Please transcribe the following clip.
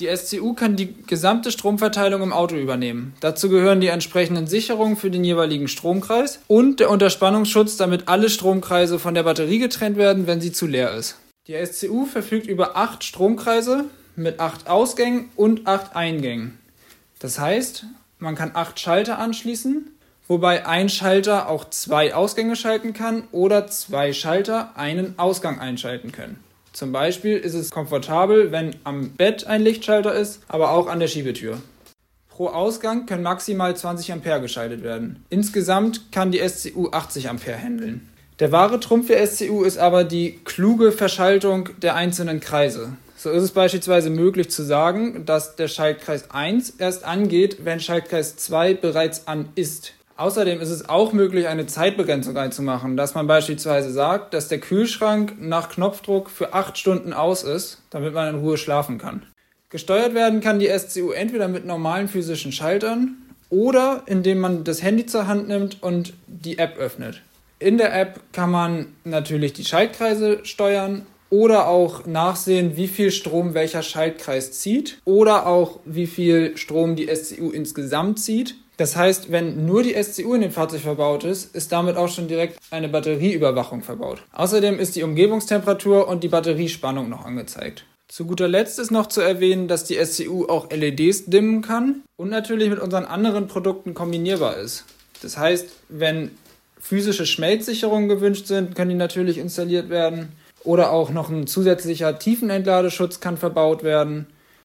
Die SCU kann die gesamte Stromverteilung im Auto übernehmen. Dazu gehören die entsprechenden Sicherungen für den jeweiligen Stromkreis und der Unterspannungsschutz, damit alle Stromkreise von der Batterie getrennt werden, wenn sie zu leer ist. Die SCU verfügt über acht Stromkreise mit acht Ausgängen und acht Eingängen. Das heißt, man kann acht Schalter anschließen, wobei ein Schalter auch zwei Ausgänge schalten kann oder zwei Schalter einen Ausgang einschalten können. Zum Beispiel ist es komfortabel, wenn am Bett ein Lichtschalter ist, aber auch an der Schiebetür. Pro Ausgang können maximal 20 Ampere geschaltet werden. Insgesamt kann die SCU 80 Ampere handeln. Der wahre Trumpf der SCU ist aber die kluge Verschaltung der einzelnen Kreise. So ist es beispielsweise möglich zu sagen, dass der Schaltkreis 1 erst angeht, wenn Schaltkreis 2 bereits an ist. Außerdem ist es auch möglich, eine Zeitbegrenzung einzumachen, dass man beispielsweise sagt, dass der Kühlschrank nach Knopfdruck für acht Stunden aus ist, damit man in Ruhe schlafen kann. Gesteuert werden kann die SCU entweder mit normalen physischen Schaltern oder indem man das Handy zur Hand nimmt und die App öffnet. In der App kann man natürlich die Schaltkreise steuern oder auch nachsehen, wie viel Strom welcher Schaltkreis zieht oder auch wie viel Strom die SCU insgesamt zieht. Das heißt, wenn nur die SCU in dem Fahrzeug verbaut ist, ist damit auch schon direkt eine Batterieüberwachung verbaut. Außerdem ist die Umgebungstemperatur und die Batteriespannung noch angezeigt. Zu guter Letzt ist noch zu erwähnen, dass die SCU auch LEDs dimmen kann und natürlich mit unseren anderen Produkten kombinierbar ist. Das heißt, wenn physische Schmelzsicherungen gewünscht sind, können die natürlich installiert werden. Oder auch noch ein zusätzlicher Tiefenentladeschutz kann verbaut werden.